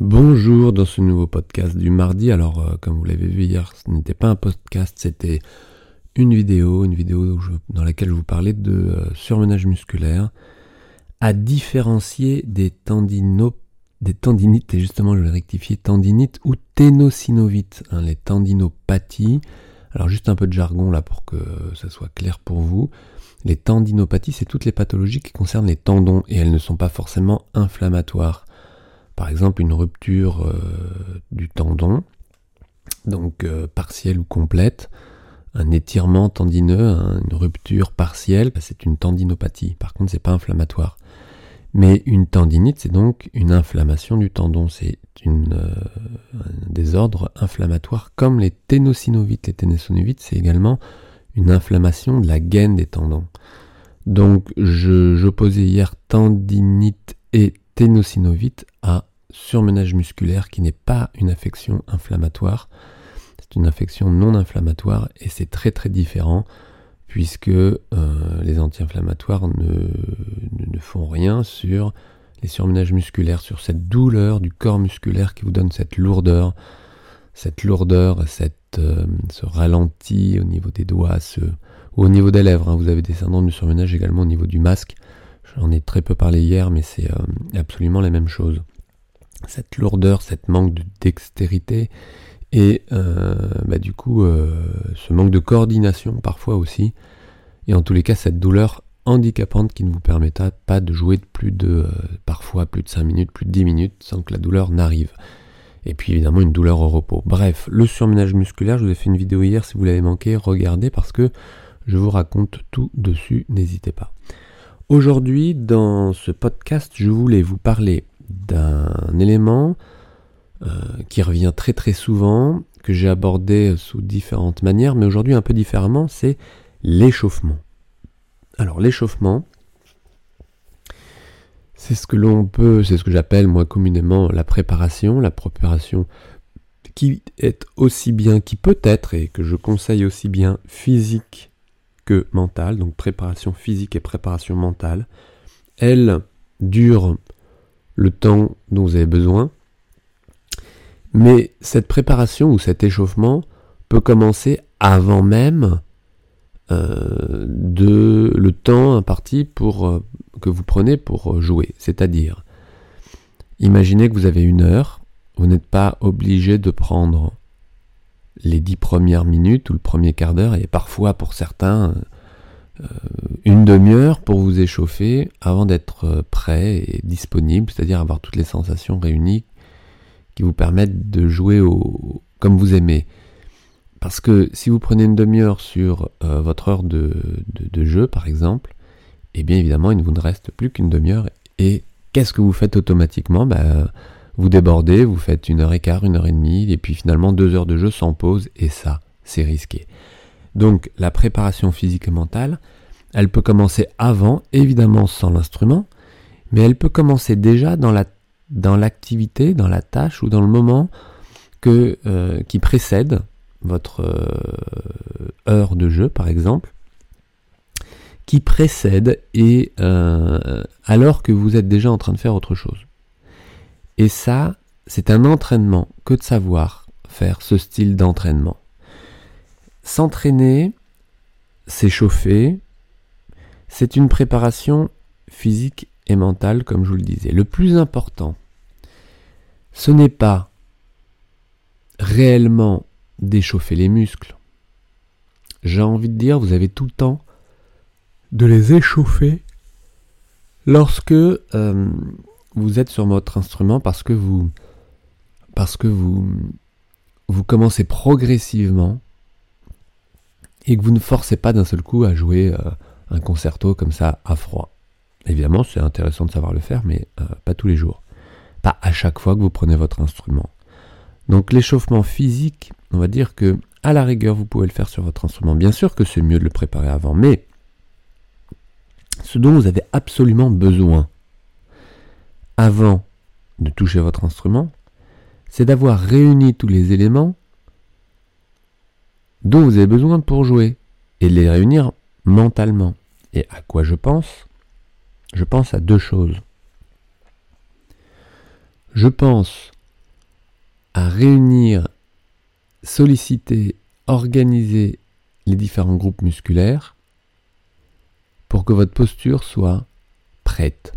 Bonjour dans ce nouveau podcast du mardi. Alors, euh, comme vous l'avez vu hier, ce n'était pas un podcast, c'était une vidéo, une vidéo dans laquelle je vous parlais de euh, surmenage musculaire à différencier des tendino, des tendinites, et justement je vais rectifier, tendinites ou ténosynovites, hein, les tendinopathies. Alors juste un peu de jargon là pour que ça soit clair pour vous. Les tendinopathies, c'est toutes les pathologies qui concernent les tendons et elles ne sont pas forcément inflammatoires par exemple une rupture euh, du tendon, donc euh, partielle ou complète, un étirement tendineux, une rupture partielle, bah, c'est une tendinopathie. Par contre, c'est pas inflammatoire. Mais une tendinite, c'est donc une inflammation du tendon. C'est euh, un désordre inflammatoire comme les ténosynovites. Les ténosynovites, c'est également une inflammation de la gaine des tendons. Donc, j'opposais hier tendinite et ténosynovite à surmenage musculaire qui n'est pas une affection inflammatoire. C'est une infection non inflammatoire et c'est très très différent puisque euh, les anti-inflammatoires ne, font rien sur les surmenages musculaires, sur cette douleur du corps musculaire qui vous donne cette lourdeur, cette lourdeur, cette, euh, ce ralenti au niveau des doigts, au niveau des lèvres. Hein. Vous avez des syndromes de surmenage également au niveau du masque. J'en ai très peu parlé hier, mais c'est euh, absolument la même chose. Cette lourdeur, cette manque de dextérité et euh, bah, du coup euh, ce manque de coordination parfois aussi. Et en tous les cas cette douleur handicapante qui ne vous permettra pas de jouer de plus de parfois plus de 5 minutes, plus de 10 minutes sans que la douleur n'arrive. Et puis évidemment une douleur au repos. Bref, le surmenage musculaire, je vous ai fait une vidéo hier, si vous l'avez manqué, regardez parce que je vous raconte tout dessus, n'hésitez pas. Aujourd'hui, dans ce podcast, je voulais vous parler d'un élément euh, qui revient très très souvent, que j'ai abordé sous différentes manières, mais aujourd'hui un peu différemment, c'est l'échauffement. Alors l'échauffement, c'est ce que l'on peut, c'est ce que j'appelle moi communément la préparation, la préparation qui est aussi bien, qui peut être, et que je conseille aussi bien physique que mentale, donc préparation physique et préparation mentale. Elle dure le temps dont vous avez besoin, mais cette préparation ou cet échauffement peut commencer avant même euh, de le temps imparti pour euh, que vous prenez pour jouer. C'est-à-dire, imaginez que vous avez une heure, vous n'êtes pas obligé de prendre les dix premières minutes ou le premier quart d'heure, et parfois pour certains euh, une demi-heure pour vous échauffer avant d'être euh, prêt et disponible, c'est-à-dire avoir toutes les sensations réunies qui vous permettent de jouer au, comme vous aimez. Parce que si vous prenez une demi-heure sur euh, votre heure de, jeu, par exemple, et eh bien évidemment, il ne vous reste plus qu'une demi-heure. Et qu'est-ce que vous faites automatiquement? Bah, vous débordez, vous faites une heure et quart, une heure et demie, et puis finalement deux heures de jeu sans pause, et ça, c'est risqué. Donc la préparation physique et mentale, elle peut commencer avant, évidemment sans l'instrument, mais elle peut commencer déjà dans la dans l'activité, dans la tâche ou dans le moment que, euh, qui précède votre euh, heure de jeu, par exemple, qui précède et euh, alors que vous êtes déjà en train de faire autre chose. Et ça, c'est un entraînement que de savoir faire ce style d'entraînement. S'entraîner, s'échauffer, c'est une préparation physique et mentale, comme je vous le disais. Le plus important, ce n'est pas réellement d'échauffer les muscles. J'ai envie de dire, vous avez tout le temps de les échauffer lorsque euh, vous êtes sur votre instrument parce que vous parce que vous vous commencez progressivement et que vous ne forcez pas d'un seul coup à jouer euh, un concerto comme ça à froid. Évidemment, c'est intéressant de savoir le faire, mais euh, pas tous les jours. Pas à chaque fois que vous prenez votre instrument. Donc l'échauffement physique, on va dire que à la rigueur, vous pouvez le faire sur votre instrument. Bien sûr que c'est mieux de le préparer avant, mais ce dont vous avez absolument besoin avant de toucher votre instrument, c'est d'avoir réuni tous les éléments dont vous avez besoin pour jouer et les réunir mentalement. Et à quoi je pense? Je pense à deux choses. Je pense à réunir, solliciter, organiser les différents groupes musculaires pour que votre posture soit prête.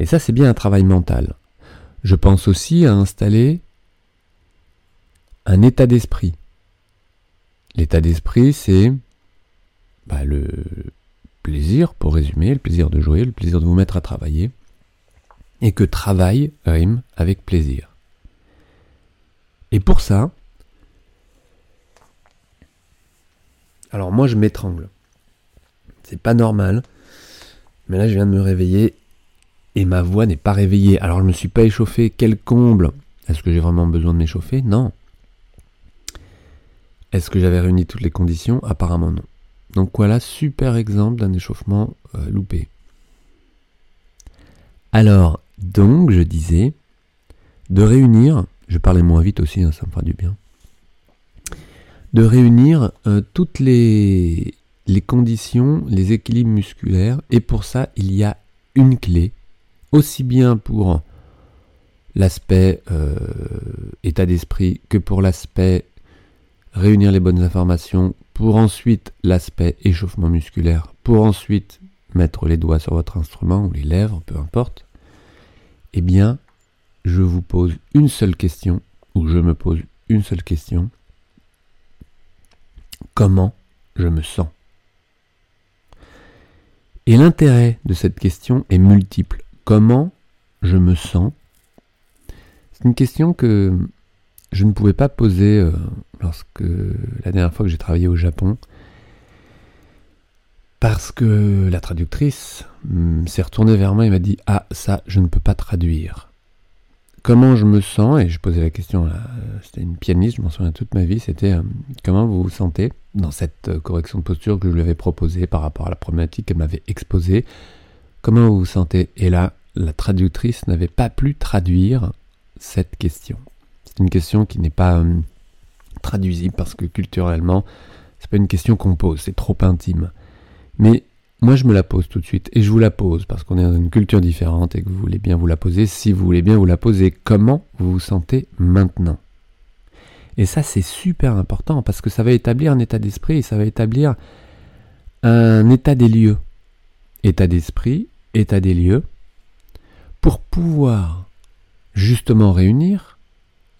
Et ça, c'est bien un travail mental. Je pense aussi à installer un état d'esprit. L'état d'esprit, c'est bah, le plaisir, pour résumer, le plaisir de jouer, le plaisir de vous mettre à travailler, et que travail rime avec plaisir. Et pour ça, alors moi je m'étrangle. C'est pas normal, mais là je viens de me réveiller et ma voix n'est pas réveillée. Alors je me suis pas échauffé, quel comble Est-ce que j'ai vraiment besoin de m'échauffer? Non. Est-ce que j'avais réuni toutes les conditions? Apparemment non. Donc voilà, super exemple d'un échauffement euh, loupé. Alors, donc, je disais, de réunir, je parlais moins vite aussi, hein, ça me fera du bien, de réunir euh, toutes les conditions, les équilibres musculaires, et pour ça, il y a une clé, aussi bien pour l'aspect euh, état d'esprit que pour l'aspect réunir les bonnes informations, pour ensuite l'aspect échauffement musculaire, pour ensuite mettre les doigts sur votre instrument ou les lèvres, peu importe, eh bien, je vous pose une seule question, ou je me pose une seule question. Comment je me sens? Et l'intérêt de cette question est multiple. Comment je me sens? C'est une question que je ne pouvais pas poser euh, lorsque la dernière fois que j'ai travaillé au Japon, parce que la traductrice hmm, s'est retournée vers moi et m'a dit Ah, ça, je ne peux pas traduire. Comment je me sens? Et je posais la question, c'était une pianiste, je m'en souviens toute ma vie, c'était euh, Comment vous vous sentez dans cette euh, correction de posture que je lui avais proposée par rapport à la problématique qu'elle m'avait exposée? Comment vous vous sentez? Et là, la traductrice n'avait pas pu traduire cette question. C'est une question qui n'est pas euh, traduisible parce que culturellement, c'est pas une question qu'on pose, c'est trop intime. Mais moi, je me la pose tout de suite et je vous la pose parce qu'on est dans une culture différente et que vous voulez bien vous la poser. Si vous voulez bien vous la poser, comment vous vous sentez maintenant? Et ça, c'est super important parce que ça va établir un état d'esprit et ça va établir un état des lieux. État d'esprit, état des lieux, pour pouvoir justement réunir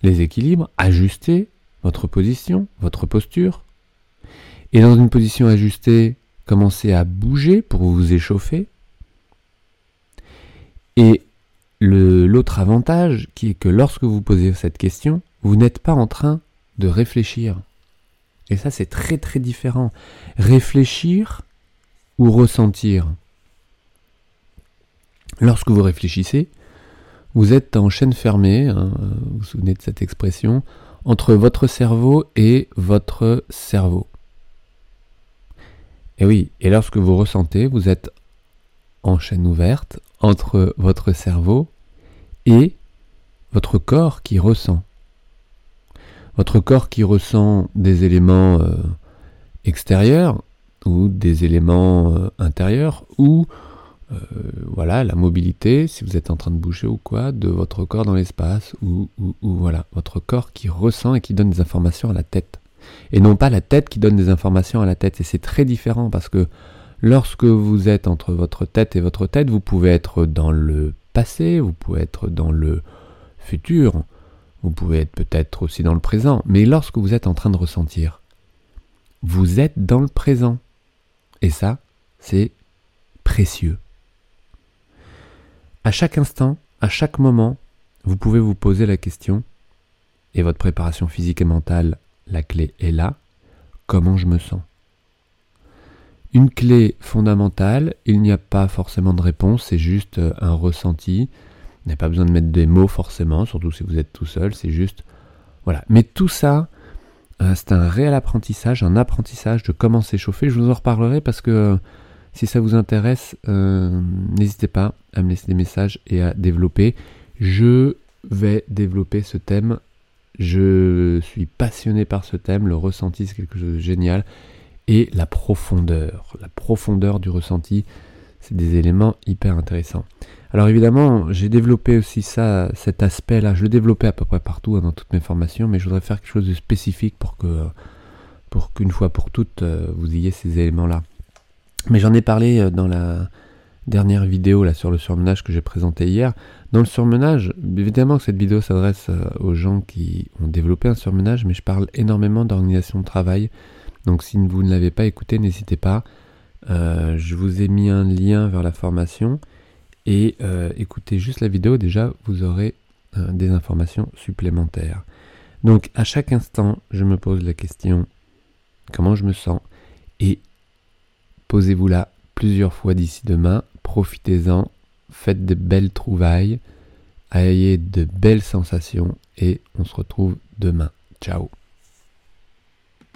les équilibres, ajuster votre position, votre posture. Et dans une position ajustée, commencez à bouger pour vous échauffer. Et l'autre avantage qui est que lorsque vous posez cette question, vous n'êtes pas en train de réfléchir. Et ça, c'est très très différent. Réfléchir ou ressentir. Lorsque vous réfléchissez, vous êtes en chaîne fermée, hein, vous vous souvenez de cette expression, entre votre cerveau et votre cerveau. Et oui, et lorsque vous ressentez, vous êtes en chaîne ouverte entre votre cerveau et votre corps qui ressent. Votre corps qui ressent des éléments euh, extérieurs ou des éléments euh, intérieurs ou euh, voilà, la mobilité, si vous êtes en train de bouger ou quoi, de votre corps dans l'espace, ou, ou, voilà, votre corps qui ressent et qui donne des informations à la tête. Et non pas la tête qui donne des informations à la tête. Et c'est très différent parce que lorsque vous êtes entre votre tête et votre tête, vous pouvez être dans le passé, vous pouvez être dans le futur, vous pouvez être peut-être aussi dans le présent. Mais lorsque vous êtes en train de ressentir, vous êtes dans le présent. Et ça, c'est précieux. À chaque instant, à chaque moment, vous pouvez vous poser la question, et votre préparation physique et mentale, la clé est là, comment je me sens? Une clé fondamentale, il n'y a pas forcément de réponse, c'est juste euh, un ressenti. Vous n'avez pas besoin de mettre des mots forcément, surtout si vous êtes tout seul, c'est juste... Voilà. Mais tout ça, euh, c'est un réel apprentissage, un apprentissage de comment s'échauffer. Je vous en reparlerai parce que euh, si ça vous intéresse, euh, n'hésitez pas à me laisser des messages et à développer. Je vais développer ce thème. Je suis passionné par ce thème. Le ressenti, c'est quelque chose de génial. Et la profondeur. La profondeur du ressenti, c'est des éléments hyper intéressants. Alors évidemment, j'ai développé aussi ça, cet aspect-là, je le développais à peu près partout hein, dans toutes mes formations, mais je voudrais faire quelque chose de spécifique pour que pour qu'une fois pour toutes euh, vous ayez ces éléments-là. Mais j'en ai parlé euh, dans la dernière vidéo là sur le surmenage que j'ai présenté hier. Dans le surmenage, évidemment que cette vidéo s'adresse euh, aux gens qui ont développé un surmenage, mais je parle énormément d'organisation de travail. Donc si vous ne l'avez pas écouté, n'hésitez pas. je vous ai mis un lien vers la formation et euh, écoutez juste la vidéo, déjà vous aurez euh, des informations supplémentaires. Donc à chaque instant, je me pose la question comment je me sens? Et posez-vous là plusieurs fois d'ici demain, profitez-en, faites de belles trouvailles, ayez de belles sensations et on se retrouve demain. Ciao